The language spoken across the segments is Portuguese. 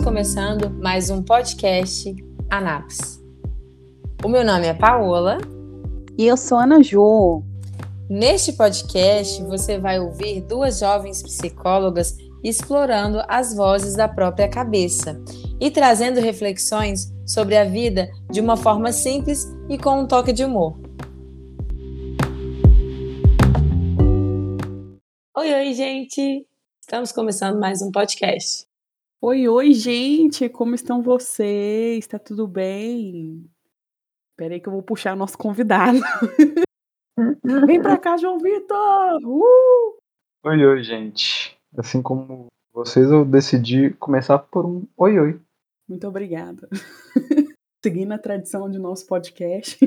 Estamos começando mais um podcast Anaps. O meu nome é Paola. E eu sou Ana Jo. Neste podcast, você vai ouvir duas jovens psicólogas explorando as vozes da própria cabeça e trazendo reflexões sobre a vida de uma forma simples e com um toque de humor. Oi, oi, gente! Estamos começando mais um podcast. Oi, oi, gente! Como estão vocês? Está tudo bem? Espera aí que eu vou puxar nosso convidado. Vem pra cá, João Vitor! Uh! Oi, oi, gente. Assim como vocês, eu decidi começar por um oi, oi. Muito obrigada. Seguindo a tradição de nosso podcast.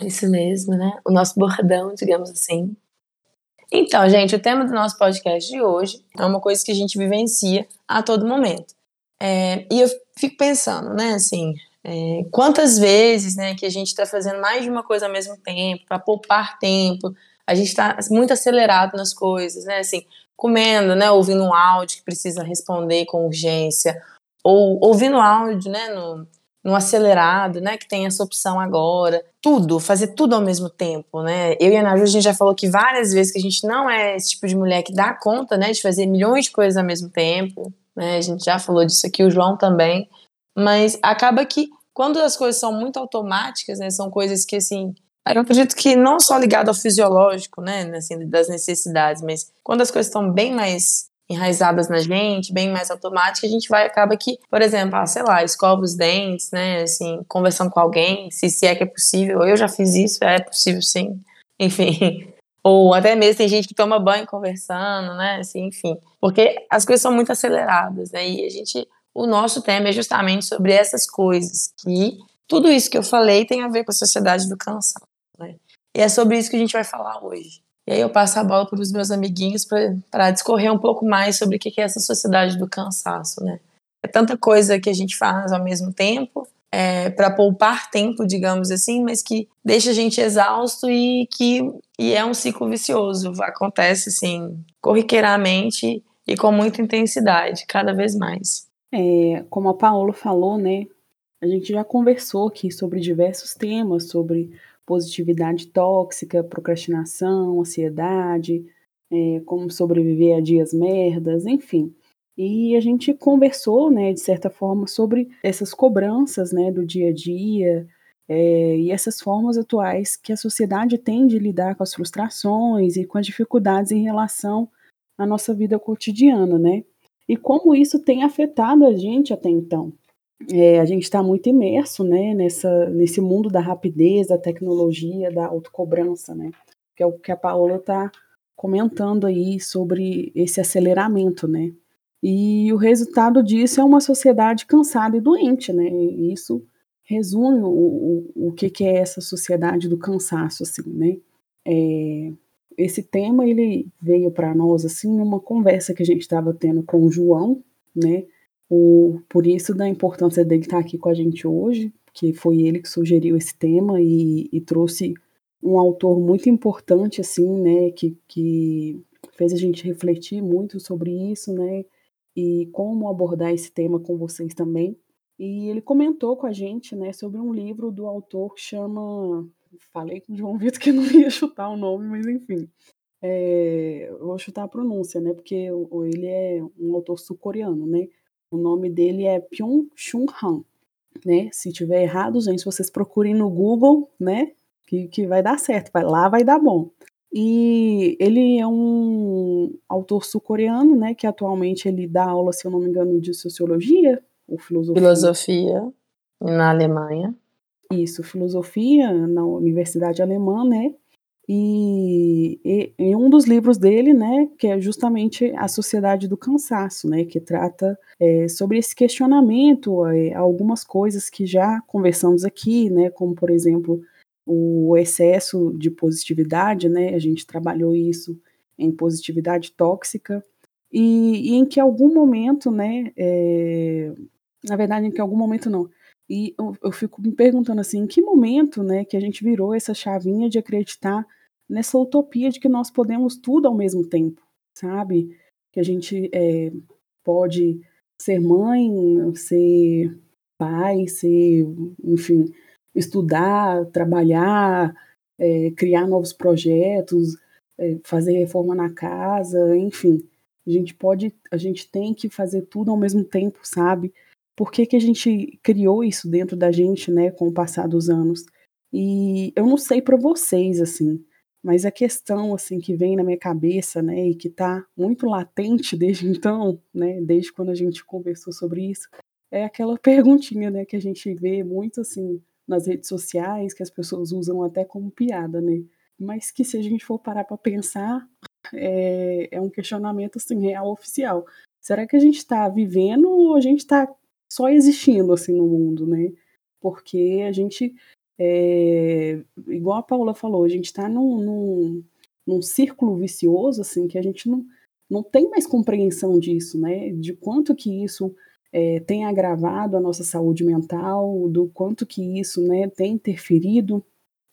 Isso mesmo, né? O nosso bordão, digamos assim. Então, gente, o tema do nosso podcast de hoje é uma coisa que a gente vivencia a todo momento. É, e eu fico pensando, né, assim, é, quantas vezes, né, que a gente está fazendo mais de uma coisa ao mesmo tempo, para poupar tempo, a gente está muito acelerado nas coisas, né, assim, comendo, né, ouvindo um áudio que precisa responder com urgência, ou ouvindo áudio, né, no, no acelerado, né, que tem essa opção agora, tudo, fazer tudo ao mesmo tempo, né, eu e a Ana a gente já falou que várias vezes que a gente não é esse tipo de mulher que dá conta, né, de fazer milhões de coisas ao mesmo tempo, né, a gente já falou disso aqui, o João também, mas acaba que quando as coisas são muito automáticas, né, são coisas que, assim, eu acredito que não só ligado ao fisiológico, né, assim, das necessidades, mas quando as coisas estão bem mais enraizadas na gente, bem mais automáticas, a gente vai, acaba que, por exemplo, ah, sei lá, escova os dentes, né, assim, conversando com alguém, se, se é que é possível, eu já fiz isso, é possível sim, enfim, ou até mesmo tem gente que toma banho conversando, né, assim, enfim, porque as coisas são muito aceleradas, né, e a gente, o nosso tema é justamente sobre essas coisas, que tudo isso que eu falei tem a ver com a sociedade do cansaço, né, e é sobre isso que a gente vai falar hoje. E aí eu passo a bola para os meus amiguinhos para discorrer um pouco mais sobre o que é essa sociedade do cansaço, né? É tanta coisa que a gente faz ao mesmo tempo, é, para poupar tempo, digamos assim, mas que deixa a gente exausto e que e é um ciclo vicioso. Acontece assim, corriqueiramente e com muita intensidade, cada vez mais. É, como a Paola falou, né? A gente já conversou aqui sobre diversos temas, sobre positividade tóxica, procrastinação, ansiedade, é, como sobreviver a dias merdas, enfim. E a gente conversou, né, de certa forma, sobre essas cobranças, né, do dia a dia é, e essas formas atuais que a sociedade tem de lidar com as frustrações e com as dificuldades em relação à nossa vida cotidiana, né? E como isso tem afetado a gente até então. É, a gente está muito imerso né, nessa, nesse mundo da rapidez, da tecnologia, da autocobrança, né? Que é o que a Paola está comentando aí sobre esse aceleramento, né? E o resultado disso é uma sociedade cansada e doente, né? E isso resume o, o, o que, que é essa sociedade do cansaço, assim, né? É, esse tema ele veio para nós assim numa conversa que a gente estava tendo com o João, né? O, por isso da importância dele estar aqui com a gente hoje, que foi ele que sugeriu esse tema e, e trouxe um autor muito importante, assim, né, que, que fez a gente refletir muito sobre isso, né, e como abordar esse tema com vocês também. E ele comentou com a gente, né, sobre um livro do autor que chama, falei com o João Vitor que não ia chutar o nome, mas enfim, é, vou chutar a pronúncia, né, porque ele é um autor sul-coreano, né, o nome dele é Pyong-Chun Han, né? Se tiver errado, gente, vocês procurem no Google, né? Que, que vai dar certo, vai lá vai dar bom. E ele é um autor sul-coreano, né? Que atualmente ele dá aula, se eu não me engano, de sociologia ou filosofia. Filosofia na Alemanha. Isso, filosofia na Universidade Alemã, né? E, e, e, um dos livros dele, né, que é justamente A Sociedade do Cansaço, né, que trata é, sobre esse questionamento, é, algumas coisas que já conversamos aqui, né, como por exemplo o excesso de positividade, né, a gente trabalhou isso em positividade tóxica, e, e em que algum momento, né, é, na verdade em que algum momento não, e eu, eu, fico me perguntando assim, em que momento, né, que a gente virou essa chavinha de acreditar nessa utopia de que nós podemos tudo ao mesmo tempo, sabe? Que a gente é, pode ser mãe, ser pai, ser, enfim, estudar, trabalhar, é, criar novos projetos, é, fazer reforma na casa, enfim. A gente pode, a gente tem que fazer tudo ao mesmo tempo, sabe? Por que, que a gente criou isso dentro da gente, né, com o passar dos anos? E eu não sei para vocês, assim, mas a questão, assim, que vem na minha cabeça, né, e que tá muito latente desde então, né, desde quando a gente conversou sobre isso, é aquela perguntinha, né, que a gente vê muito, assim, nas redes sociais, que as pessoas usam até como piada, né? Mas que se a gente for parar para pensar, é, é, um questionamento assim real oficial. Será que a gente está vivendo ou a gente está só existindo assim no mundo, né? Porque a gente, é, igual a Paula falou, a gente está num, num, num círculo vicioso assim que a gente não, não tem mais compreensão disso, né? De quanto que isso é, tem agravado a nossa saúde mental, do quanto que isso né, tem interferido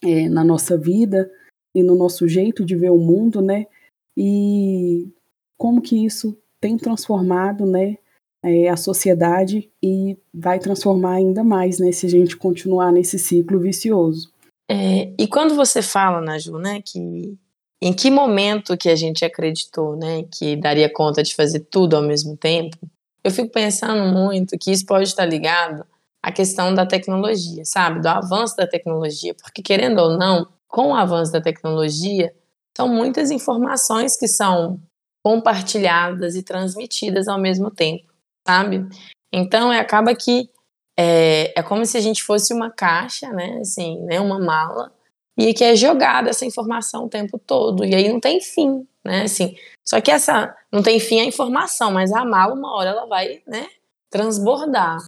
é, na nossa vida e no nosso jeito de ver o mundo, né? E como que isso tem transformado, né, é, a sociedade e vai transformar ainda mais, né, se a gente continuar nesse ciclo vicioso. É, e quando você fala, Naju, né, que em que momento que a gente acreditou, né, que daria conta de fazer tudo ao mesmo tempo, eu fico pensando muito que isso pode estar ligado à questão da tecnologia, sabe? Do avanço da tecnologia. Porque, querendo ou não, com o avanço da tecnologia, são muitas informações que são compartilhadas e transmitidas ao mesmo tempo, sabe? Então, é, acaba que é, é como se a gente fosse uma caixa, né? Assim, né? Uma mala, e que é jogada essa informação o tempo todo. E aí não tem fim, né? Assim, só que essa não tem fim a informação, mas a mala uma hora ela vai, né, transbordar.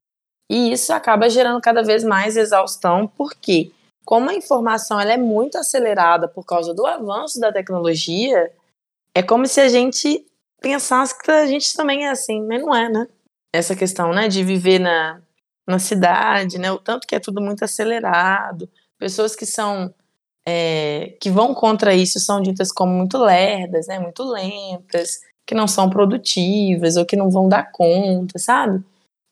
E isso acaba gerando cada vez mais exaustão, porque como a informação ela é muito acelerada por causa do avanço da tecnologia, é como se a gente pensasse que a gente também é assim, mas não é, né? Essa questão, né, de viver na, na cidade, né, o tanto que é tudo muito acelerado, pessoas que são é, que vão contra isso são ditas como muito lerdas, né, muito lentas, que não são produtivas ou que não vão dar conta, sabe?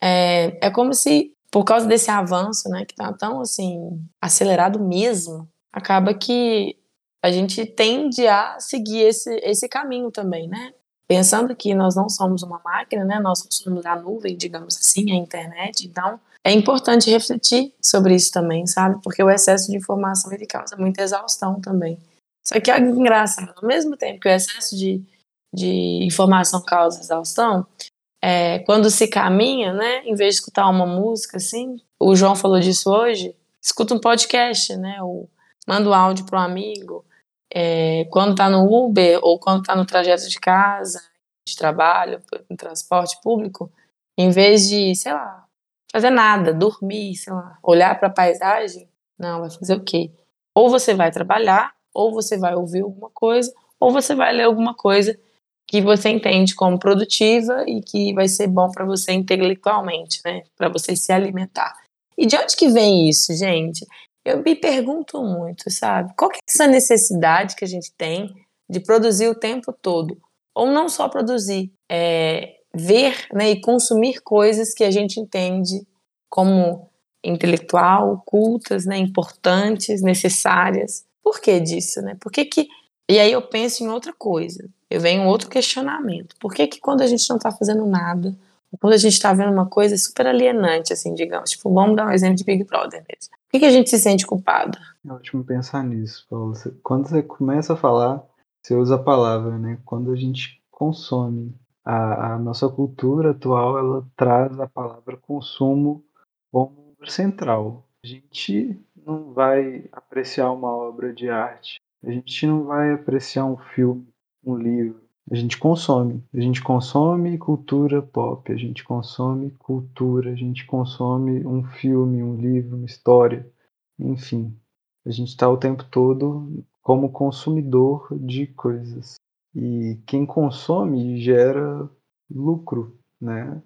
É, é como se, por causa desse avanço, né, que tá tão assim acelerado mesmo, acaba que a gente tende a seguir esse, esse caminho também, né? Pensando que nós não somos uma máquina, né? Nós somos a nuvem, digamos assim, a internet. Então, é importante refletir sobre isso também, sabe? Porque o excesso de informação ele causa muita exaustão também. Só que é engraçado, ao mesmo tempo que o excesso de, de informação causa exaustão, é, quando se caminha, né, em vez de escutar uma música assim, o João falou disso hoje, escuta um podcast, né, ou manda um áudio para um amigo, é, quando tá no Uber ou quando tá no trajeto de casa, de trabalho, no transporte público, em vez de, sei lá, fazer nada, dormir, sei lá, olhar para a paisagem, não, vai fazer o quê? Ou você vai trabalhar, ou você vai ouvir alguma coisa, ou você vai ler alguma coisa que você entende como produtiva e que vai ser bom para você intelectualmente, né? Para você se alimentar. E de onde que vem isso, gente? Eu me pergunto muito, sabe? Qual que é essa necessidade que a gente tem de produzir o tempo todo? Ou não só produzir, é, ver né, e consumir coisas que a gente entende como intelectual, cultas, né, importantes, necessárias. Por que disso, né? Por que que... E aí eu penso em outra coisa, eu venho outro questionamento. Por que que quando a gente não está fazendo nada, quando a gente está vendo uma coisa super alienante, assim, digamos, tipo, vamos dar um exemplo de Big Brother mesmo. Que, que a gente se sente culpado? É ótimo pensar nisso, Paulo. Quando você começa a falar, você usa a palavra, né? Quando a gente consome a, a nossa cultura atual ela traz a palavra consumo como central. A gente não vai apreciar uma obra de arte, a gente não vai apreciar um filme, um livro. A gente consome. A gente consome cultura pop, a gente consome cultura, a gente consome um filme, um livro, uma história, enfim. A gente está o tempo todo como consumidor de coisas. E quem consome gera lucro, né?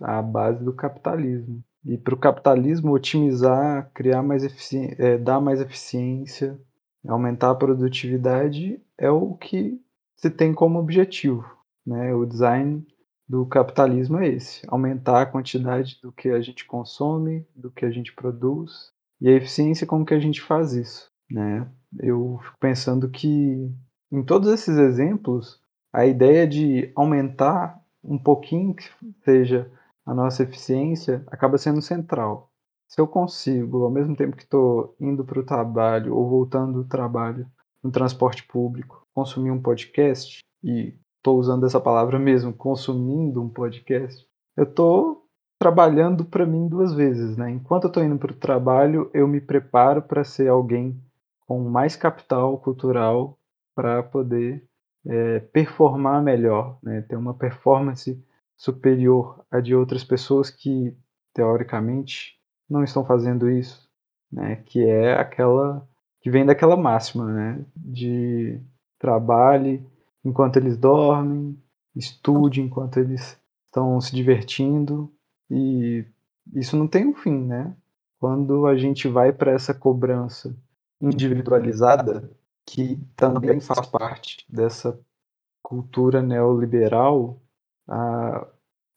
A base do capitalismo. E para o capitalismo otimizar, criar mais eficiência, é, dar mais eficiência, aumentar a produtividade é o que se tem como objetivo. Né? O design do capitalismo é esse: aumentar a quantidade do que a gente consome, do que a gente produz, e a eficiência como que a gente faz isso, né? Eu fico pensando que em todos esses exemplos, a ideia de aumentar um pouquinho que seja a nossa eficiência acaba sendo central. Se eu consigo, ao mesmo tempo que estou indo para o trabalho ou voltando do trabalho no transporte público, consumir um podcast, e estou usando essa palavra mesmo, consumindo um podcast, eu estou trabalhando para mim duas vezes. Né? Enquanto eu estou indo para o trabalho, eu me preparo para ser alguém com mais capital cultural para poder é, performar melhor, né? ter uma performance superior à de outras pessoas que, teoricamente, não estão fazendo isso, né? que é aquela que vem daquela máxima né? de trabalhe enquanto eles dormem, estude enquanto eles estão se divertindo e isso não tem um fim, né? Quando a gente vai para essa cobrança individualizada, que também faz parte dessa cultura neoliberal, a,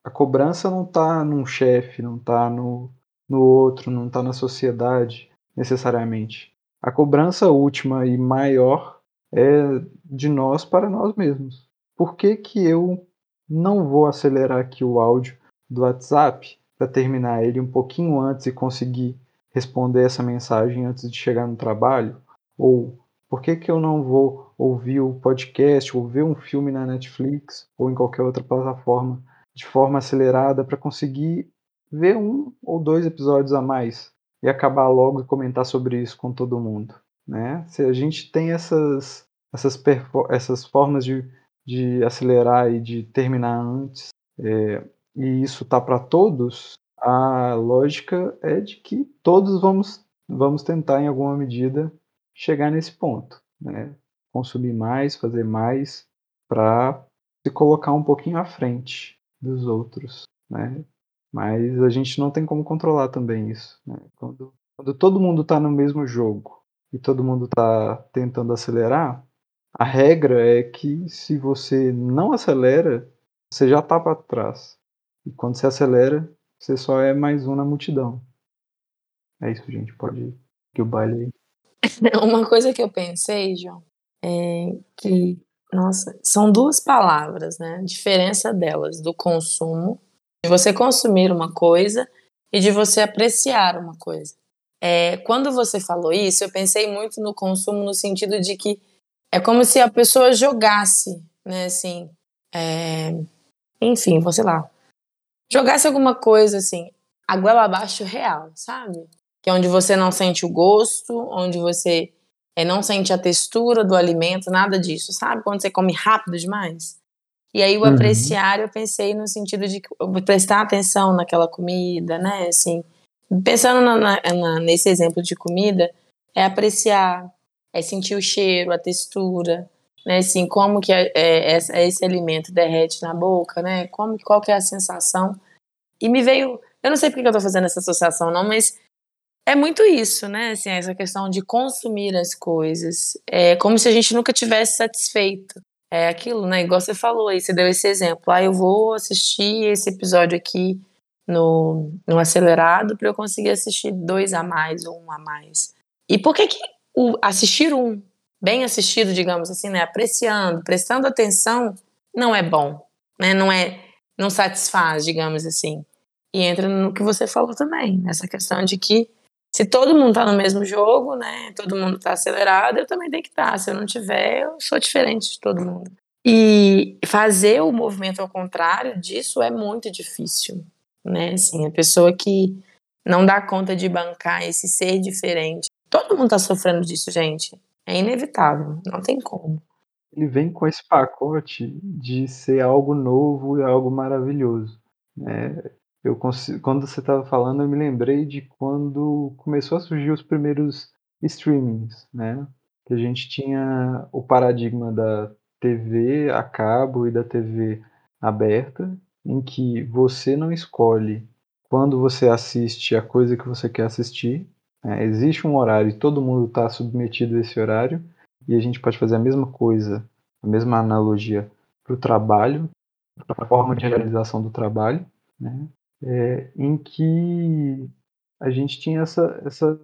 a cobrança não está num chefe, não está no, no outro, não está na sociedade necessariamente. A cobrança última e maior é de nós para nós mesmos. Por que, que eu não vou acelerar aqui o áudio do WhatsApp para terminar ele um pouquinho antes e conseguir responder essa mensagem antes de chegar no trabalho? Ou por que, que eu não vou ouvir o podcast ou ver um filme na Netflix ou em qualquer outra plataforma de forma acelerada para conseguir ver um ou dois episódios a mais e acabar logo e comentar sobre isso com todo mundo? Né? Se a gente tem essas, essas, essas formas de, de acelerar e de terminar antes, é, e isso tá para todos, a lógica é de que todos vamos, vamos tentar, em alguma medida, chegar nesse ponto, né? Consumir mais, fazer mais, para se colocar um pouquinho à frente dos outros, né? Mas a gente não tem como controlar também isso. Né? Quando, quando todo mundo está no mesmo jogo e todo mundo está tentando acelerar, a regra é que se você não acelera, você já está para trás. E quando você acelera, você só é mais um na multidão. É isso, gente. Pode ir. Que o baile aí. Uma coisa que eu pensei, João, é que, nossa, são duas palavras, né? A diferença delas, do consumo, de você consumir uma coisa e de você apreciar uma coisa. É, quando você falou isso, eu pensei muito no consumo no sentido de que é como se a pessoa jogasse, né, assim, é, enfim, vou sei lá, jogasse alguma coisa assim, a goela abaixo real, sabe? que é onde você não sente o gosto, onde você é, não sente a textura do alimento, nada disso, sabe? Quando você come rápido demais. E aí o uhum. apreciar, eu pensei no sentido de prestar atenção naquela comida, né? Assim, pensando na, na, nesse exemplo de comida, é apreciar, é sentir o cheiro, a textura, né? Assim, como que é, é, esse alimento derrete na boca, né? Como, qual que é a sensação? E me veio, eu não sei porque eu tô fazendo essa associação não, mas é muito isso, né? Assim, essa questão de consumir as coisas. É como se a gente nunca tivesse satisfeito. É aquilo, né? Igual você falou aí, você deu esse exemplo. Ah, eu vou assistir esse episódio aqui no, no acelerado para eu conseguir assistir dois a mais ou um a mais. E por que, que o assistir um, bem assistido, digamos assim, né? Apreciando, prestando atenção, não é bom, né? Não é, não satisfaz, digamos assim. E entra no que você falou também, nessa questão de que se todo mundo tá no mesmo jogo, né? Todo mundo tá acelerado, eu também tenho que estar. Tá. Se eu não tiver, eu sou diferente de todo mundo. E fazer o movimento ao contrário disso é muito difícil, né? Assim, a pessoa que não dá conta de bancar esse ser diferente. Todo mundo tá sofrendo disso, gente. É inevitável, não tem como. Ele vem com esse pacote de ser algo novo e algo maravilhoso. Né? eu quando você estava falando, eu me lembrei de quando começou a surgir os primeiros streamings, né? Que a gente tinha o paradigma da TV a cabo e da TV aberta, em que você não escolhe quando você assiste a coisa que você quer assistir. Né? Existe um horário e todo mundo está submetido a esse horário, e a gente pode fazer a mesma coisa, a mesma analogia para o trabalho. a forma de realização do trabalho, né? É, em que a gente tinha essa, essa,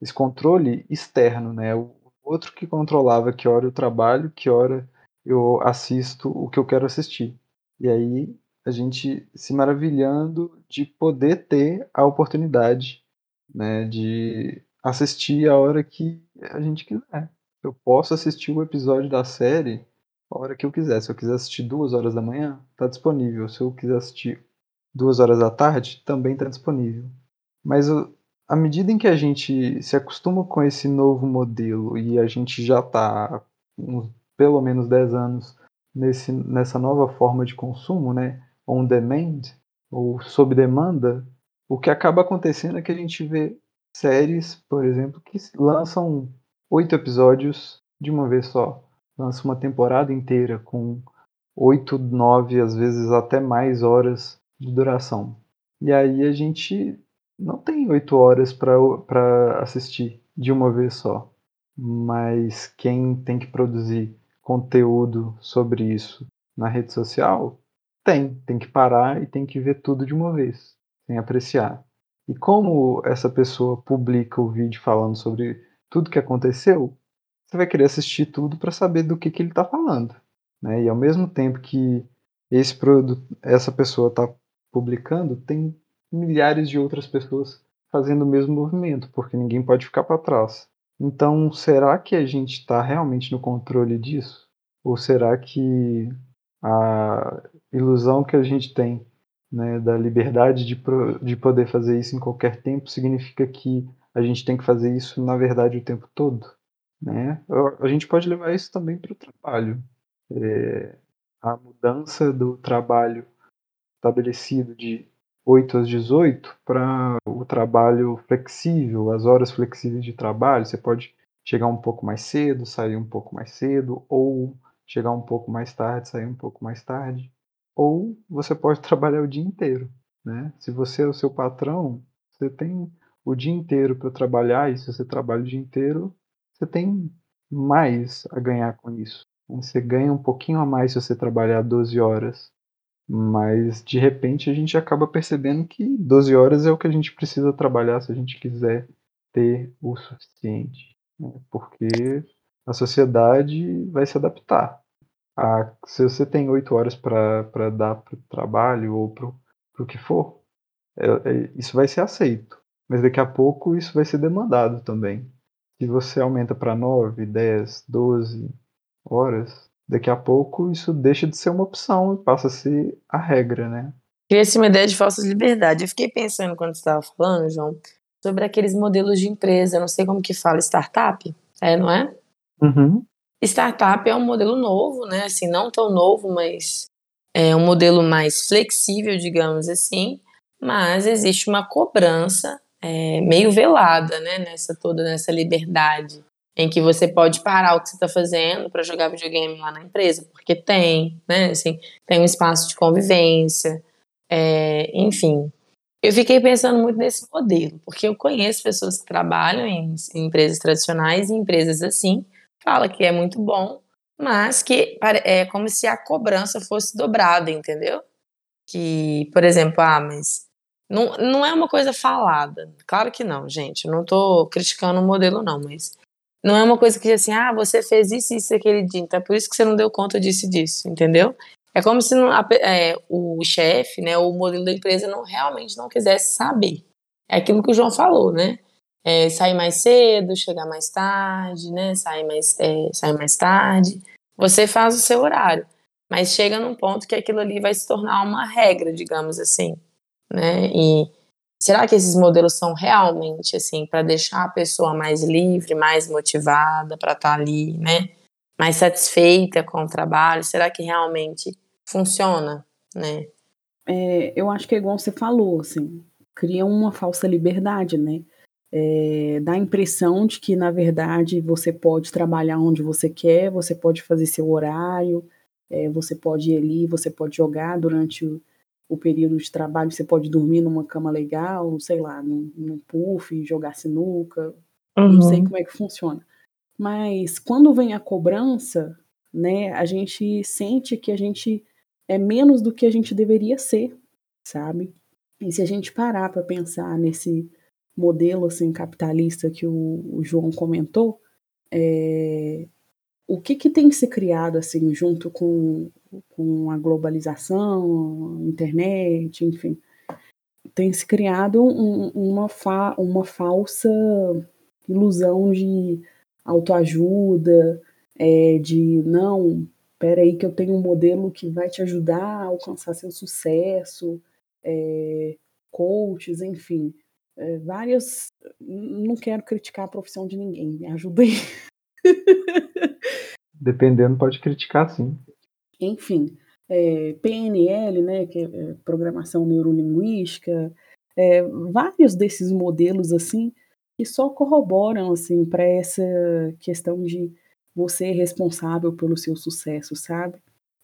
esse controle externo, né? O outro que controlava que hora eu trabalho, que hora eu assisto o que eu quero assistir. E aí a gente se maravilhando de poder ter a oportunidade né, de assistir a hora que a gente quiser. Eu posso assistir o episódio da série a hora que eu quiser. Se eu quiser assistir duas horas da manhã, está disponível. Se eu quiser assistir duas horas da tarde, também está disponível. Mas à medida em que a gente se acostuma com esse novo modelo e a gente já está pelo menos 10 anos nesse, nessa nova forma de consumo, né, on demand ou sob demanda, o que acaba acontecendo é que a gente vê séries, por exemplo, que lançam oito episódios de uma vez só. Lança uma temporada inteira com oito, nove, às vezes até mais horas de duração. E aí a gente não tem oito horas para assistir de uma vez só. Mas quem tem que produzir conteúdo sobre isso na rede social tem. Tem que parar e tem que ver tudo de uma vez, sem apreciar. E como essa pessoa publica o vídeo falando sobre tudo que aconteceu, você vai querer assistir tudo para saber do que, que ele está falando. Né? E ao mesmo tempo que esse produto, essa pessoa está publicando, tem milhares de outras pessoas fazendo o mesmo movimento, porque ninguém pode ficar para trás. Então, será que a gente está realmente no controle disso? Ou será que a ilusão que a gente tem né, da liberdade de, pro, de poder fazer isso em qualquer tempo significa que a gente tem que fazer isso, na verdade, o tempo todo? Né? A gente pode levar isso também para o trabalho. É, a mudança do trabalho estabelecido de 8 às 18 para o trabalho flexível, as horas flexíveis de trabalho. Você pode chegar um pouco mais cedo, sair um pouco mais cedo, ou chegar um pouco mais tarde, sair um pouco mais tarde. Ou você pode trabalhar o dia inteiro. Né? Se você é o seu patrão, você tem o dia inteiro para trabalhar, e se você trabalha o dia inteiro, você tem mais a ganhar com isso. Você ganha um pouquinho a mais se você trabalhar 12 horas mas de repente a gente acaba percebendo que 12 horas é o que a gente precisa trabalhar se a gente quiser ter o suficiente. Né? Porque a sociedade vai se adaptar. A, se você tem 8 horas para dar para o trabalho ou para o que for, é, é, isso vai ser aceito. Mas daqui a pouco isso vai ser demandado também. Se você aumenta para 9, 10, 12 horas, daqui a pouco isso deixa de ser uma opção e passa a ser a regra, né? Cria-se uma ideia de falsa liberdade. Eu fiquei pensando quando você estava falando, João, sobre aqueles modelos de empresa, eu não sei como que fala, startup, é, não é? Uhum. Startup é um modelo novo, né? Assim, não tão novo, mas é um modelo mais flexível, digamos assim. Mas existe uma cobrança é, meio velada, né? Nessa toda nessa liberdade em que você pode parar o que você está fazendo para jogar videogame lá na empresa, porque tem, né? Assim, tem um espaço de convivência, é, enfim. Eu fiquei pensando muito nesse modelo, porque eu conheço pessoas que trabalham em, em empresas tradicionais e empresas assim, fala que é muito bom, mas que é como se a cobrança fosse dobrada, entendeu? Que, por exemplo, ah, mas não, não é uma coisa falada. Claro que não, gente. Não estou criticando o modelo, não, mas não é uma coisa que assim, ah, você fez isso e isso aquele dia, então é por isso que você não deu conta disso e disso, entendeu? É como se não, é, o chefe, né, o modelo da empresa não realmente não quisesse saber. É aquilo que o João falou, né? É, sair mais cedo, chegar mais tarde, né? Sair mais, é, sair mais tarde. Você faz o seu horário, mas chega num ponto que aquilo ali vai se tornar uma regra, digamos assim, né? E Será que esses modelos são realmente assim para deixar a pessoa mais livre, mais motivada para estar tá ali, né? Mais satisfeita com o trabalho? Será que realmente funciona, né? É, eu acho que é igual você falou, assim, cria uma falsa liberdade, né? É, dá a impressão de que, na verdade, você pode trabalhar onde você quer, você pode fazer seu horário, é, você pode ir ali, você pode jogar durante o, o período de trabalho, você pode dormir numa cama legal, sei lá, num, num puff, jogar sinuca, uhum. não sei como é que funciona. Mas quando vem a cobrança, né, a gente sente que a gente é menos do que a gente deveria ser, sabe? E se a gente parar para pensar nesse modelo assim capitalista que o, o João comentou, é, o que, que tem se criado assim junto com, com a globalização, internet, enfim, tem se criado um, uma, fa, uma falsa ilusão de autoajuda, é, de não, espera aí que eu tenho um modelo que vai te ajudar a alcançar seu sucesso, é, coaches, enfim, várias. Não quero criticar a profissão de ninguém, me ajudem. Dependendo, pode criticar sim. Enfim, é, PNL, né, que é, é programação neurolinguística, é, vários desses modelos assim que só corroboram assim para essa questão de você é responsável pelo seu sucesso, sabe?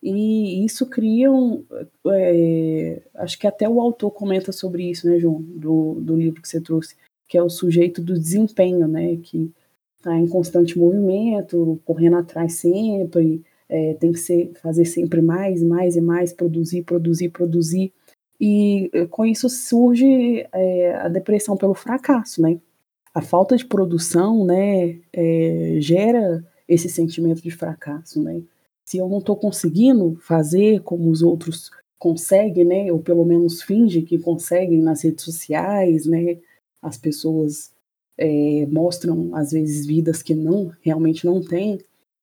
E isso cria um. É, acho que até o autor comenta sobre isso, né, João, do, do livro que você trouxe, que é o sujeito do desempenho, né, que está em constante movimento, correndo atrás sempre, é, tem que ser, fazer sempre mais, mais e mais, produzir, produzir, produzir. E é, com isso surge é, a depressão pelo fracasso, né? A falta de produção, né, é, gera esse sentimento de fracasso, né? Se eu não estou conseguindo fazer como os outros conseguem, né, ou pelo menos fingem que conseguem nas redes sociais, né, as pessoas é, mostram às vezes vidas que não realmente não têm.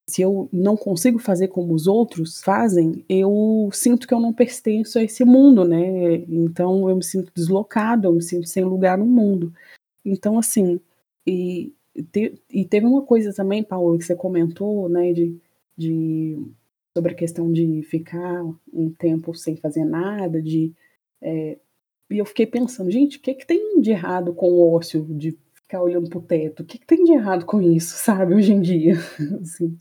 Se eu não consigo fazer como os outros fazem, eu sinto que eu não pertenço a esse mundo, né? Então eu me sinto deslocado, eu me sinto sem lugar no mundo. Então assim, e te, e teve uma coisa também, Paulo, que você comentou, né, de, de sobre a questão de ficar um tempo sem fazer nada, de é, e eu fiquei pensando, gente, o que, que tem de errado com o ócio de ficar olhando pro teto? O que, que tem de errado com isso, sabe, hoje em dia? assim,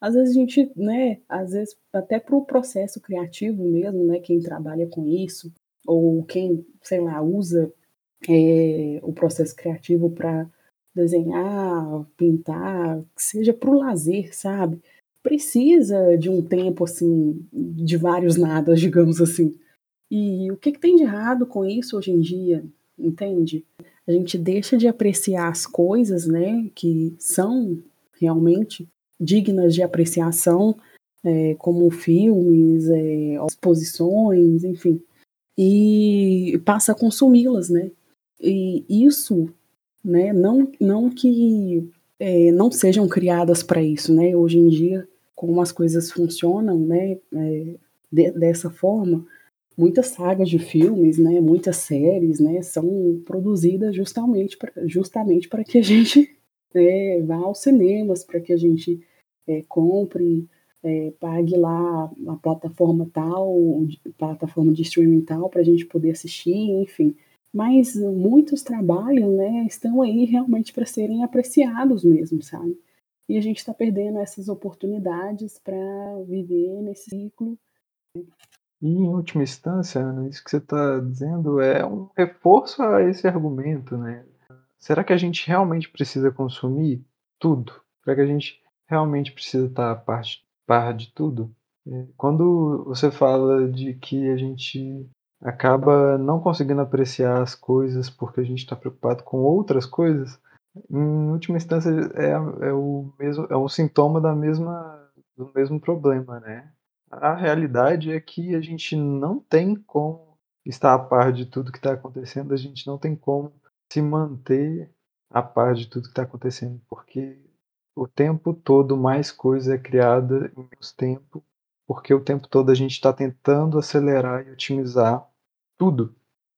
às vezes a gente, né, às vezes até pro processo criativo mesmo, né, quem trabalha com isso, ou quem, sei lá, usa é, o processo criativo para desenhar, pintar, seja para o lazer, sabe? Precisa de um tempo assim, de vários nadas, digamos assim. E o que, que tem de errado com isso hoje em dia? Entende? A gente deixa de apreciar as coisas, né, que são realmente dignas de apreciação, é, como filmes, é, exposições, enfim, e passa a consumi-las, né? E isso né? Não, não que é, não sejam criadas para isso, né? Hoje em dia, como as coisas funcionam, né? É, de, dessa forma, muitas sagas de filmes, né? Muitas séries, né? São produzidas justamente para justamente para que a gente é, vá aos cinemas, para que a gente é, compre é, pague lá a plataforma tal, plataforma de streaming tal, para a gente poder assistir, enfim mas muitos trabalhos, né, estão aí realmente para serem apreciados mesmo, sabe? E a gente está perdendo essas oportunidades para viver nesse ciclo. E, em última instância, Ana, isso que você está dizendo é um reforço a esse argumento, né? Será que a gente realmente precisa consumir tudo? Será que a gente realmente precisa estar a par, par de tudo? É, quando você fala de que a gente acaba não conseguindo apreciar as coisas porque a gente está preocupado com outras coisas, em última instância é, é o mesmo é um sintoma da mesma do mesmo problema, né? A realidade é que a gente não tem como estar a par de tudo que está acontecendo, a gente não tem como se manter a par de tudo que está acontecendo, porque o tempo todo mais coisa é criada em menos tempo, porque o tempo todo a gente está tentando acelerar e otimizar tudo,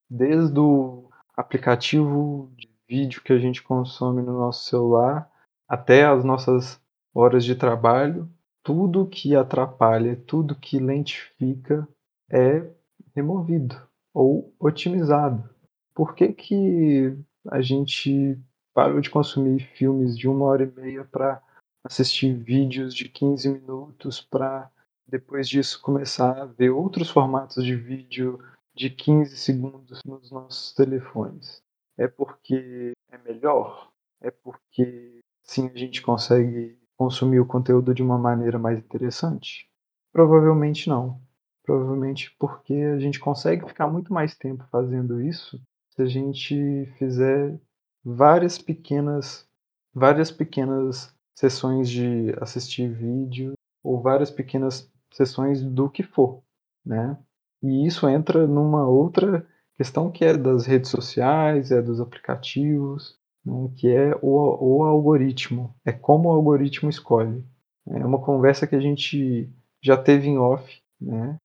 desde o aplicativo de vídeo que a gente consome no nosso celular até as nossas horas de trabalho, tudo que atrapalha, tudo que lentifica é removido ou otimizado. Por que, que a gente parou de consumir filmes de uma hora e meia para assistir vídeos de 15 minutos para depois disso começar a ver outros formatos de vídeo de 15 segundos nos nossos telefones? É porque é melhor? É porque sim a gente consegue consumir o conteúdo de uma maneira mais interessante? Provavelmente não. provavelmente porque a gente consegue ficar muito mais tempo fazendo isso se a gente fizer várias pequenas várias pequenas sessões de assistir vídeo ou várias pequenas sessões do que for, né? E isso entra numa outra questão que é das redes sociais, é dos aplicativos, né? que é o, o algoritmo, é como o algoritmo escolhe. É uma conversa que a gente já teve em off, né?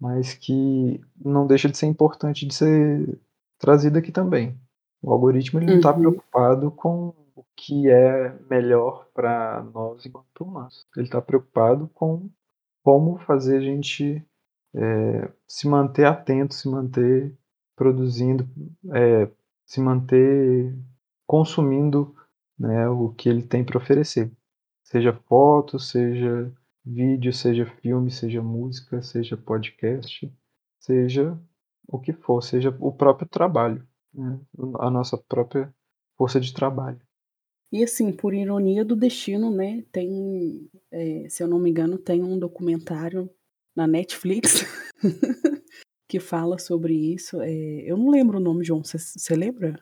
mas que não deixa de ser importante de ser trazida aqui também. O algoritmo ele não está Uhum. preocupado com o que é melhor para nós enquanto humanos. Ele está preocupado com como fazer a gente é, se manter atento, se manter produzindo, é, se manter consumindo né, o que ele tem para oferecer. Seja foto, seja vídeo, seja filme, seja música, seja podcast, seja o que for, seja o próprio trabalho, né, a nossa própria força de trabalho. E assim, por ironia do destino, né, tem, é, se eu não me engano, tem um documentário na Netflix que fala sobre isso. É, eu não lembro o nome, João, você lembra?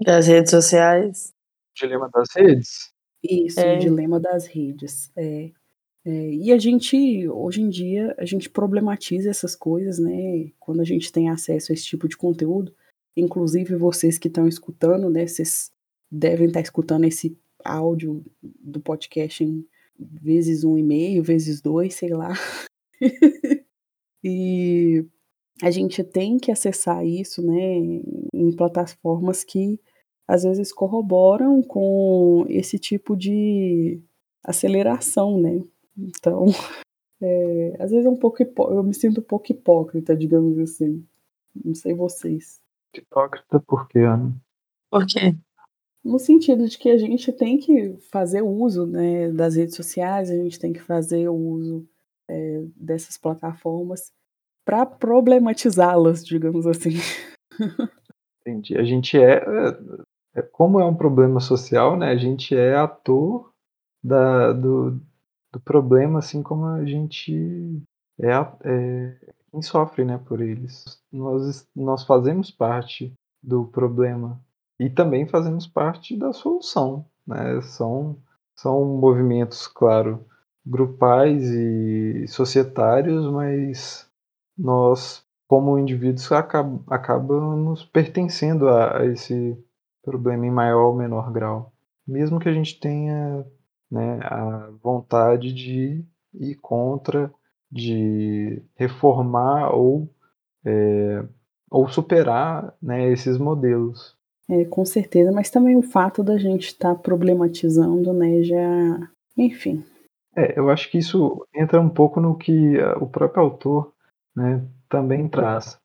Das redes sociais. Dilema das redes? Isso, É. o dilema das redes. É, é, e a gente, hoje em dia, a gente problematiza essas coisas, né? Quando a gente tem acesso a esse tipo de conteúdo. Inclusive, vocês que estão escutando, né? Vocês devem estar escutando esse áudio do podcast em vezes um e meio, vezes dois, sei lá. e a gente tem que acessar isso, né? Em plataformas que às vezes corroboram com esse tipo de aceleração, né? Então, é, às vezes é um pouco eu me sinto um pouco hipócrita, digamos assim. Não sei vocês. Hipócrita por quê, Ana? Por quê? No sentido de que a gente tem que fazer uso né, das redes sociais, a gente tem que fazer o uso é, dessas plataformas para problematizá-las, digamos assim. Entendi. A gente é, é- como é um problema social, né? A gente é ator da, do, do problema, assim como a gente é, é quem sofre, né, por eles. Nós, nós fazemos parte do problema e também fazemos parte da solução, né? São, são movimentos, claro, grupais e societários, mas nós como indivíduos acab acabamos pertencendo a, a esse problema em maior ou menor grau, mesmo que a gente tenha né, a vontade de ir contra, de reformar ou é, ou superar né, esses modelos. É, com certeza, mas também o fato da gente estar tá problematizando, né, já. Enfim. É, eu acho que isso entra um pouco no que o próprio autor né, também traz.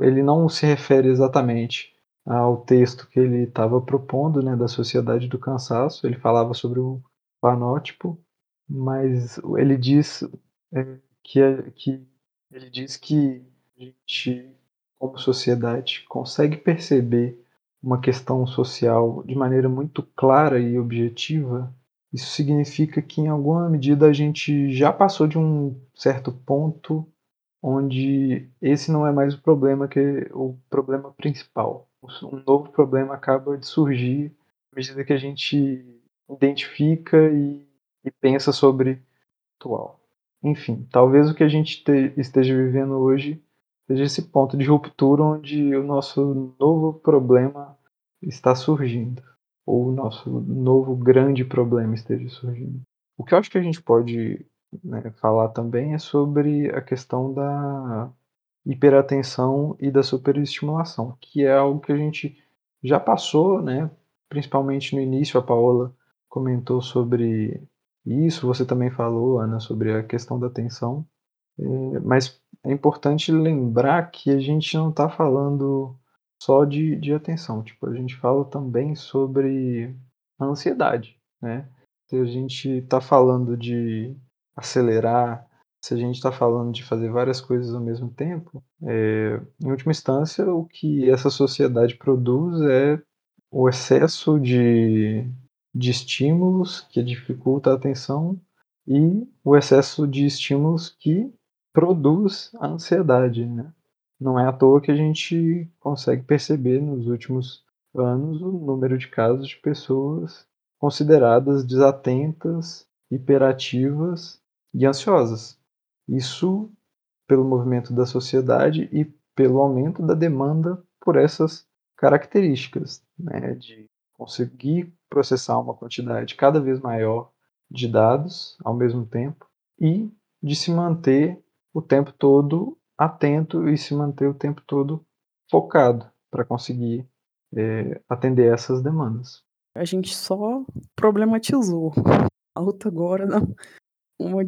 Ele não se refere exatamente ao texto que ele estava propondo, né, da Sociedade do Cansaço. Ele falava sobre o panótipo, mas ele diz é, que, que ele diz que a gente, como sociedade, consegue perceber uma questão social de maneira muito clara e objetiva. Isso significa que, em alguma medida, a gente já passou de um certo ponto onde esse não é mais o problema que o problema principal. Um novo problema acaba de surgir à medida que a gente identifica e, e pensa sobre o atual. Enfim, talvez o que a gente te, esteja vivendo hoje seja esse ponto de ruptura onde o nosso novo problema está surgindo, ou o nosso novo grande problema esteja surgindo. O que eu acho que a gente pode né, falar também é sobre a questão da hiperatenção e da superestimulação, que é algo que a gente já passou, né, principalmente no início, a Paola comentou sobre isso, você também falou, Ana, sobre a questão da atenção, é, mas é importante lembrar que a gente não está falando só de, de atenção, tipo, a gente fala também sobre a ansiedade, né? Se a gente está falando de acelerar, se a gente está falando de fazer várias coisas ao mesmo tempo, é, em última instância, o que essa sociedade produz é o excesso de, de estímulos que dificulta a atenção e o excesso de estímulos que produz a ansiedade, né? Não é à toa que a gente consegue perceber nos últimos anos o número de casos de pessoas consideradas desatentas, hiperativas e ansiosas. Isso pelo movimento da sociedade e pelo aumento da demanda por essas características, né, de conseguir processar uma quantidade cada vez maior de dados ao mesmo tempo e de se manter o tempo todo atento e se manter o tempo todo focado para conseguir é, atender essas demandas. A gente só problematizou. Falta agora uma,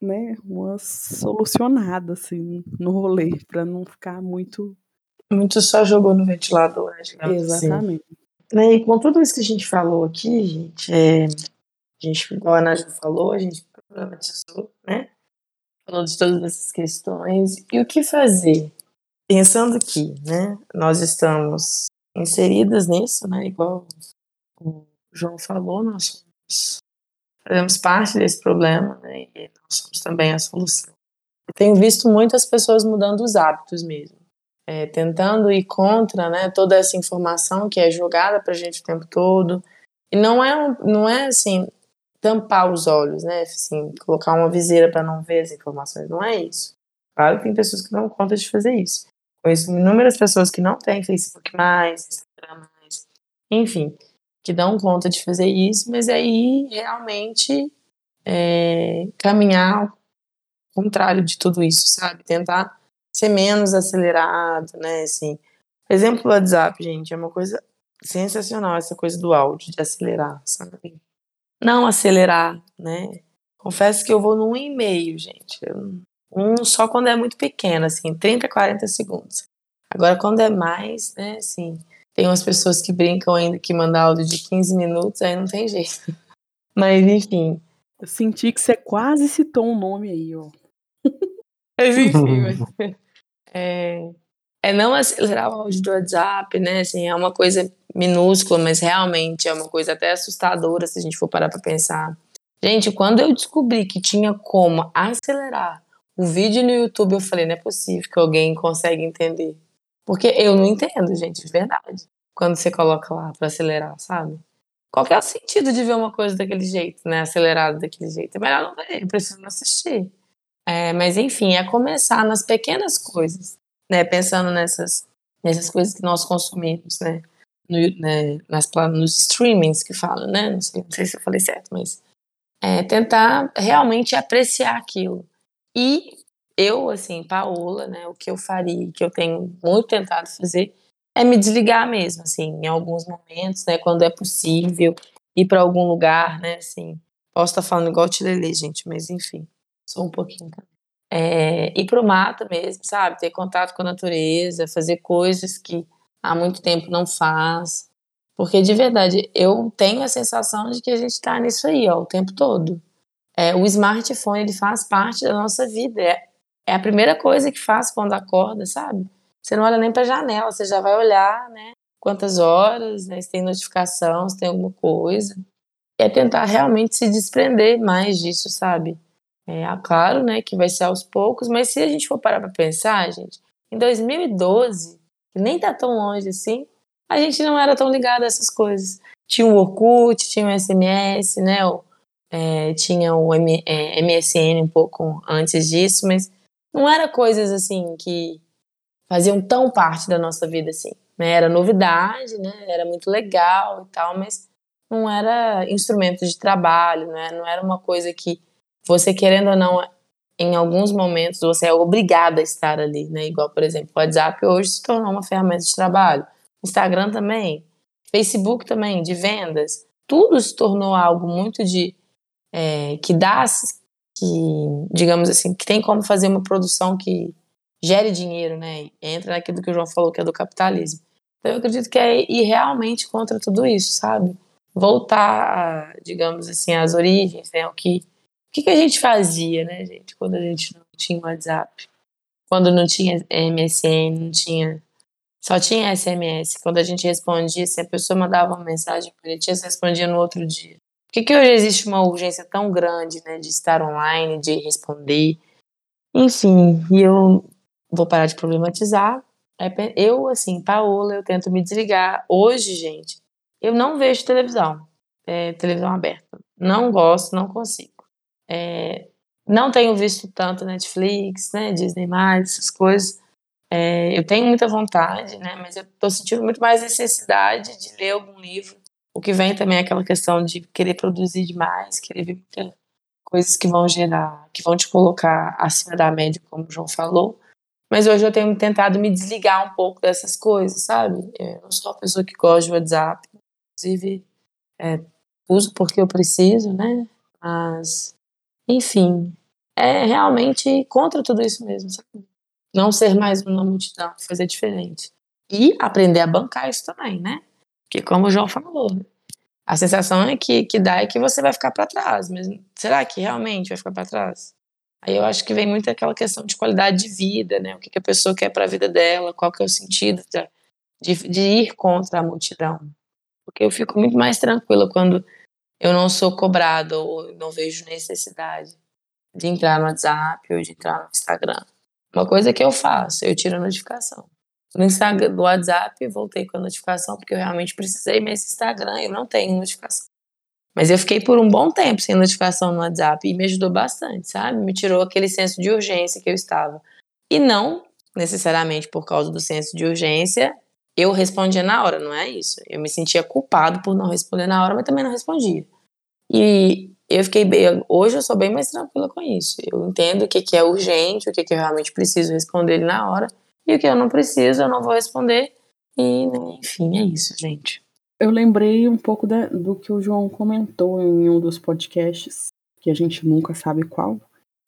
né, uma solucionada assim no rolê para não ficar muito muito só jogou no ventilador, né, assim. Exatamente. Assim. Né, e com tudo isso que a gente falou aqui, gente, é, a gente, igual a Nádia falou, a gente problematizou, né? Falou de todas essas questões. E o que fazer? Pensando que, né, nós estamos inseridas nisso, né? Igual o João falou, nós somos, fazemos parte desse problema, né? E nós somos também a solução. Eu tenho visto muitas pessoas mudando os hábitos mesmo é, tentando ir contra né, toda essa informação que é jogada para a gente o tempo todo. E não é, não é assim, tampar os olhos, né? Assim, colocar uma viseira para não ver as informações. Não é isso. Claro que tem pessoas que dão conta de fazer isso. Conheço inúmeras pessoas que não têm Facebook mais, Instagram mais, enfim, que dão conta de fazer isso, mas aí realmente é, caminhar ao contrário de tudo isso, sabe? Tentar ser menos acelerado, né? Assim, exemplo do WhatsApp, gente, é uma coisa sensacional essa coisa do áudio, de acelerar, sabe? Não acelerar, né? Confesso que eu vou num e-mail, gente. Um só quando é muito pequeno, assim, 30, 40 segundos. Agora, quando é mais, né, assim, tem umas pessoas que brincam ainda que mandar áudio de 15 minutos, aí não tem jeito. Mas, enfim. Eu senti que você quase citou um nome aí, ó. Mas, enfim, mas, é, é não acelerar o áudio do WhatsApp, né? Assim, é uma coisa minúscula, mas realmente é uma coisa até assustadora se a gente for parar para pensar. Gente, quando eu descobri que tinha como acelerar o vídeo no YouTube, eu falei, não é possível que alguém consegue entender. Porque eu não entendo, gente, de verdade. Quando você coloca lá para acelerar, sabe? Qual que é o sentido de ver uma coisa daquele jeito, né? Acelerado daquele jeito? É melhor não ver, eu preciso não assistir. É, mas enfim, é começar nas pequenas coisas, né? Pensando nessas, nessas coisas que nós consumimos, né? No, né nas, nos streamings que falam, né? Não sei, não sei se eu falei certo, mas é, tentar realmente apreciar aquilo. E eu, assim, Paola, né? O que eu faria, que eu tenho muito tentado fazer, é me desligar mesmo, assim, em alguns momentos, né? Quando é possível, ir para algum lugar, né? Assim, posso estar falando igual Tilelê, gente, mas enfim Sou um pouquinho. É, ir pro mato mesmo, sabe? Ter contato com a natureza, fazer coisas que há muito tempo não faz. Porque de verdade, eu tenho a sensação de que a gente está nisso aí, ó, o tempo todo. É, o smartphone, ele faz parte da nossa vida. É, é a primeira coisa que faz quando acorda, sabe? Você não olha nem para a janela, você já vai olhar, né? Quantas horas, né? Se tem notificação, se tem alguma coisa. É tentar realmente se desprender mais disso, sabe? É, claro, né, que vai ser aos poucos, mas se a gente for parar para pensar, gente, em 2012, que nem tá tão longe assim, a gente não era tão ligado a essas coisas. Tinha o Orkut, tinha o SMS, né, é, tinha o M, é, MSN um pouco antes disso, mas não era coisas assim que faziam tão parte da nossa vida assim. Né? Era novidade, né? Era muito legal e tal, mas não era instrumento de trabalho, né? Não era uma coisa que você querendo ou não, em alguns momentos você é obrigada a estar ali, né? Igual, por exemplo, o WhatsApp hoje se tornou uma ferramenta de trabalho. Instagram também, Facebook também, de vendas. Tudo se tornou algo muito de é, que dá, que digamos assim, que tem como fazer uma produção que gere dinheiro, né? Entra naquilo que o João falou que é do capitalismo. Então eu acredito que é ir realmente contra tudo isso, sabe? Voltar, digamos assim, às origens, né? O que o que, a gente fazia, né, gente, quando a gente não tinha WhatsApp? Quando não tinha MSN, não tinha. Só tinha SMS. Quando a gente respondia, se a pessoa mandava uma mensagem bonitinha, você respondia no outro dia. Por que, que hoje existe uma urgência tão grande, né, de estar online, de responder? Enfim, e eu vou parar de problematizar. Eu, assim, Paola, eu tento me desligar. Hoje, gente, eu não vejo televisão, é, televisão aberta. Não gosto, não consigo. É, não tenho visto tanto Netflix, né, Disney+, essas coisas. É, eu tenho muita vontade, né, mas eu tô sentindo muito mais necessidade de ler algum livro. O que vem também é aquela questão de querer produzir demais, querer ver muita, coisas que vão gerar, que vão te colocar acima da média, como o João falou. Mas hoje eu tenho tentado me desligar um pouco dessas coisas, sabe? Eu não sou uma pessoa que gosta de WhatsApp, inclusive é, uso porque eu preciso, né? Mas, enfim, é realmente contra tudo isso mesmo, sabe? Não ser mais uma multidão, fazer diferente. E aprender a bancar isso também, né? Porque como o João falou, a sensação é que, que dá é que você vai ficar para trás, mas será que realmente vai ficar para trás? Aí eu acho que vem muito aquela questão de qualidade de vida, né? O que, que a pessoa quer para a vida dela, qual que é o sentido de, de ir contra a multidão. Porque eu fico muito mais tranquila quando eu não sou cobrada ou não vejo necessidade de entrar no WhatsApp ou de entrar no Instagram. Uma coisa que eu faço, eu tiro a notificação. No Instagram, do WhatsApp, voltei com a notificação porque eu realmente precisei, mas Instagram eu não tenho notificação. Mas eu fiquei por um bom tempo sem notificação no WhatsApp e me ajudou bastante, sabe? Me tirou aquele senso de urgência que eu estava. E não necessariamente por causa do senso de urgência, eu respondia na hora, não é isso. Eu me sentia culpado por não responder na hora, mas também não respondia. E eu fiquei bem, hoje eu sou bem mais tranquila com isso. Eu entendo o que, que é urgente, o que, que eu realmente preciso responder ele na hora, e o que eu não preciso, eu não vou responder. E, enfim, é isso, gente eu lembrei um pouco da, do que o João comentou em um dos podcasts, que a gente nunca sabe qual,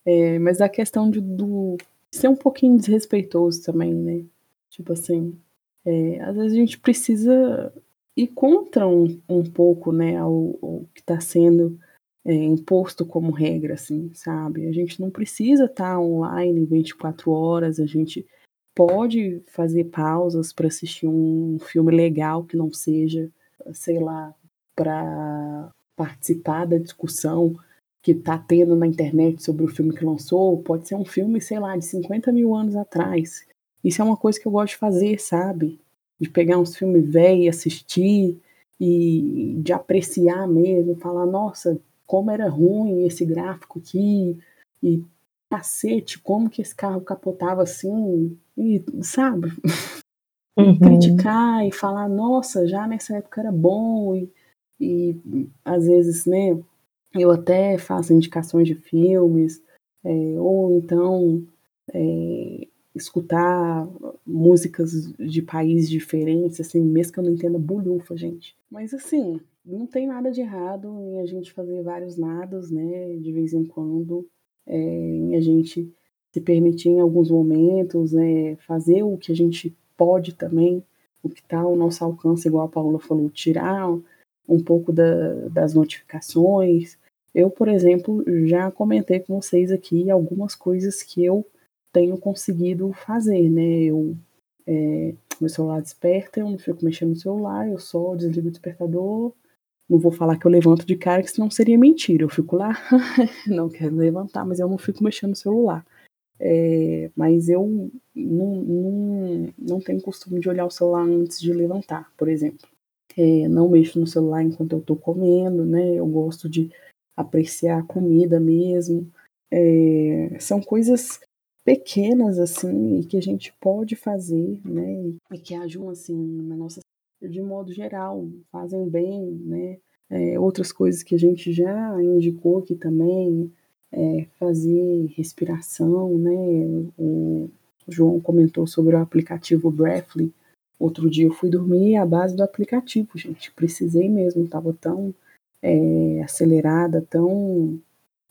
é, mas a questão de do, ser um pouquinho desrespeitoso também, né? Tipo assim, é, às vezes a gente precisa ir contra um, um pouco, né, o, o que está sendo é, imposto como regra, assim, sabe? A gente não precisa estar tá online 24 horas, a gente pode fazer pausas para assistir um filme legal que não seja sei lá, para participar da discussão que está tendo na internet sobre o filme que lançou, pode ser um filme, sei lá, de 50 mil anos atrás. Isso é uma coisa que eu gosto de fazer, sabe? De pegar uns filmes velhos, assistir e de apreciar mesmo, falar, nossa, como era ruim esse gráfico aqui, e cacete, como que esse carro capotava assim, e sabe? uhum. criticar e falar, nossa, já nessa época era bom, e, e às vezes, né, eu até faço indicações de filmes, é, ou então é, escutar músicas de países diferentes, assim, mesmo que eu não entenda bulhufa, gente. Mas assim, não tem nada de errado em a gente fazer vários nados, né, de vez em quando, é, em a gente se permitir em alguns momentos, né, fazer o que a gente pode também, o que está ao nosso alcance, igual a Paula falou, tirar um pouco da, das notificações. Eu, por exemplo, já comentei com vocês aqui algumas coisas que eu tenho conseguido fazer, né? Eu, é, meu celular desperta, eu não fico mexendo no celular, eu só desligo o despertador. Não vou falar que eu levanto de cara, que senão seria mentira. Eu fico lá, não quero levantar, mas eu não fico mexendo no celular. É, mas eu não, não, não tenho costume de olhar o celular antes de levantar, por exemplo. É, não mexo no celular enquanto eu estou comendo, né? Eu gosto de apreciar a comida mesmo. É, são coisas pequenas assim e que a gente pode fazer, né? E que ajudam assim na nossa de modo geral, fazem bem, né? É, outras coisas que a gente já indicou aqui também, é, fazer respiração, né? O João comentou sobre o aplicativo Breathly. Outro dia eu fui dormir à base do aplicativo, gente. Precisei mesmo, estava tão é, acelerada, tão.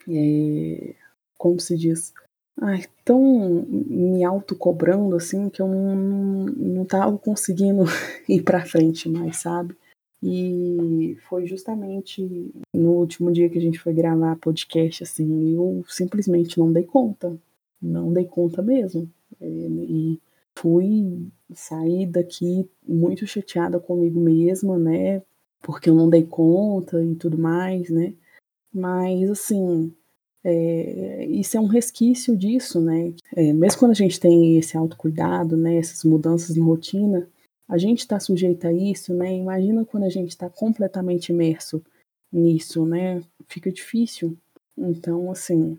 É, como se diz? Ai, tão me autocobrando assim que eu não, não tava conseguindo ir para frente mais, sabe? E foi justamente no último dia que a gente foi gravar podcast, assim, eu simplesmente não dei conta. Não dei conta mesmo. É, e fui sair daqui muito chateada comigo mesma, né? Porque eu não dei conta e tudo mais, né? Mas assim, é, isso é um resquício disso, né? É, mesmo quando a gente tem esse autocuidado, né, essas mudanças na rotina, a gente está sujeito a isso, né? Imagina quando a gente está completamente imerso nisso, né? Fica difícil. Então, assim,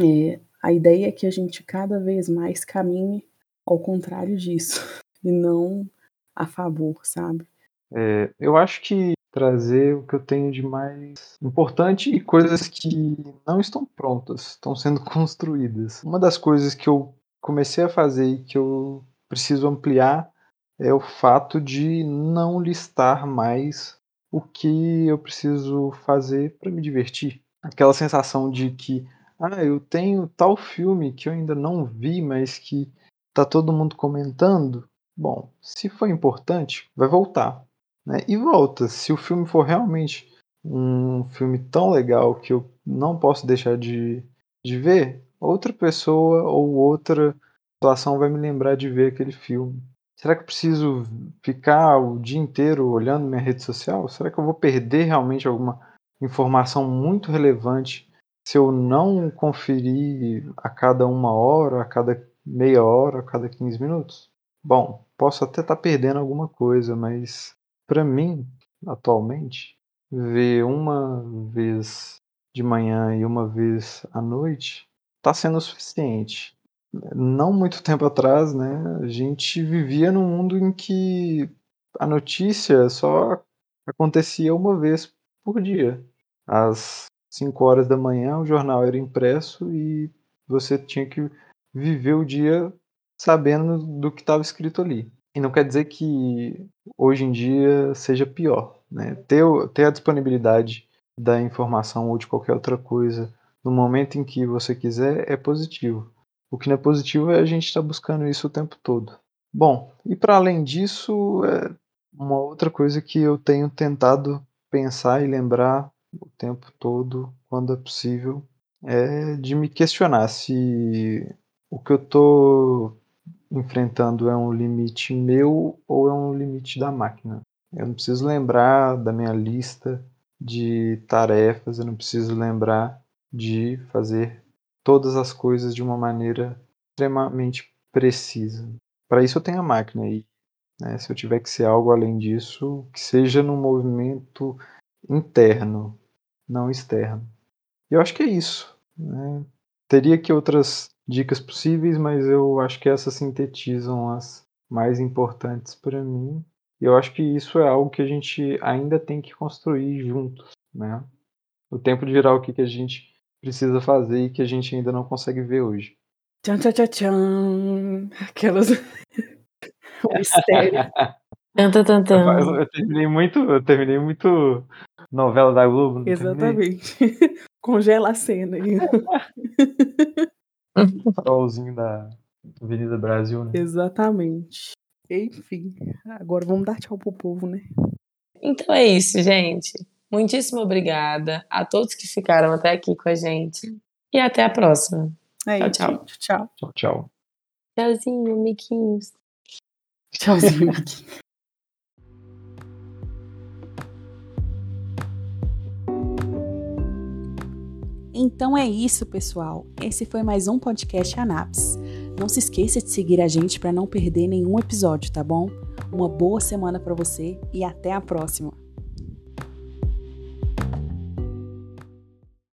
é, a ideia é que a gente cada vez mais caminhe ao contrário disso e não a favor, sabe? É, eu acho que trazer o que eu tenho de mais importante e coisas que não estão prontas, estão sendo construídas. Uma das coisas que eu comecei a fazer e que eu preciso ampliar é o fato de não listar mais o que eu preciso fazer para me divertir. Aquela sensação de que, ah, eu tenho tal filme que eu ainda não vi, mas que tá todo mundo comentando. Bom, se for importante, vai voltar. Né? E volta. Se o filme for realmente um filme tão legal que eu não posso deixar de, de ver, outra pessoa ou outra situação vai me lembrar de ver aquele filme. Será que eu preciso ficar o dia inteiro olhando minha rede social? Será que eu vou perder realmente alguma informação muito relevante se eu não conferir a cada uma hora, a cada meia hora, a cada 15 minutos? Bom, posso até estar tá perdendo alguma coisa, mas para mim, atualmente, ver uma vez de manhã e uma vez à noite está sendo o suficiente não muito tempo atrás, né, a gente vivia num mundo em que a notícia só acontecia uma vez por dia. Às 5 horas da manhã o jornal era impresso e você tinha que viver o dia sabendo do que estava escrito ali. E não quer dizer que hoje em dia seja pior. Né? Ter, ter a disponibilidade da informação ou de qualquer outra coisa no momento em que você quiser é positivo. O que não é positivo é a gente estar tá buscando isso o tempo todo. Bom, e para além disso, é uma outra coisa que eu tenho tentado pensar e lembrar o tempo todo, quando é possível, é de me questionar se o que eu estou enfrentando é um limite meu ou é um limite da máquina. Eu não preciso lembrar da minha lista de tarefas, eu não preciso lembrar de fazer todas as coisas de uma maneira extremamente precisa. Para isso eu tenho a máquina aí. Né? Se eu tiver que ser algo além disso, que seja num movimento interno, não externo. E eu acho que é isso. Né? Teria que outras dicas possíveis, mas eu acho que essas sintetizam as mais importantes para mim. E eu acho que isso é algo que a gente ainda tem que construir juntos, né? O tempo dirá o que, que a gente precisa fazer e que a gente ainda não consegue ver hoje. Tchan, tchan, tchan, tchan. Aquelas. o mistério. Tanta, tanta. Eu, eu, terminei muito, eu terminei muito novela da Globo. Exatamente. Congela a cena Farolzinho da Avenida Brasil, né? Exatamente. Enfim, agora vamos dar tchau pro povo, né? Então é isso, gente. Muitíssimo obrigada a todos que ficaram até aqui com a gente. E até a próxima. É tchau, tchau. Tchau, tchau. tchau. Tchauzinho, amiguinhos. Tchauzinho, amiguinhos. Então é isso, pessoal. Esse foi mais um podcast Anaps. Não se esqueça de seguir a gente para não perder nenhum episódio, tá bom? Uma boa semana para você e até a próxima.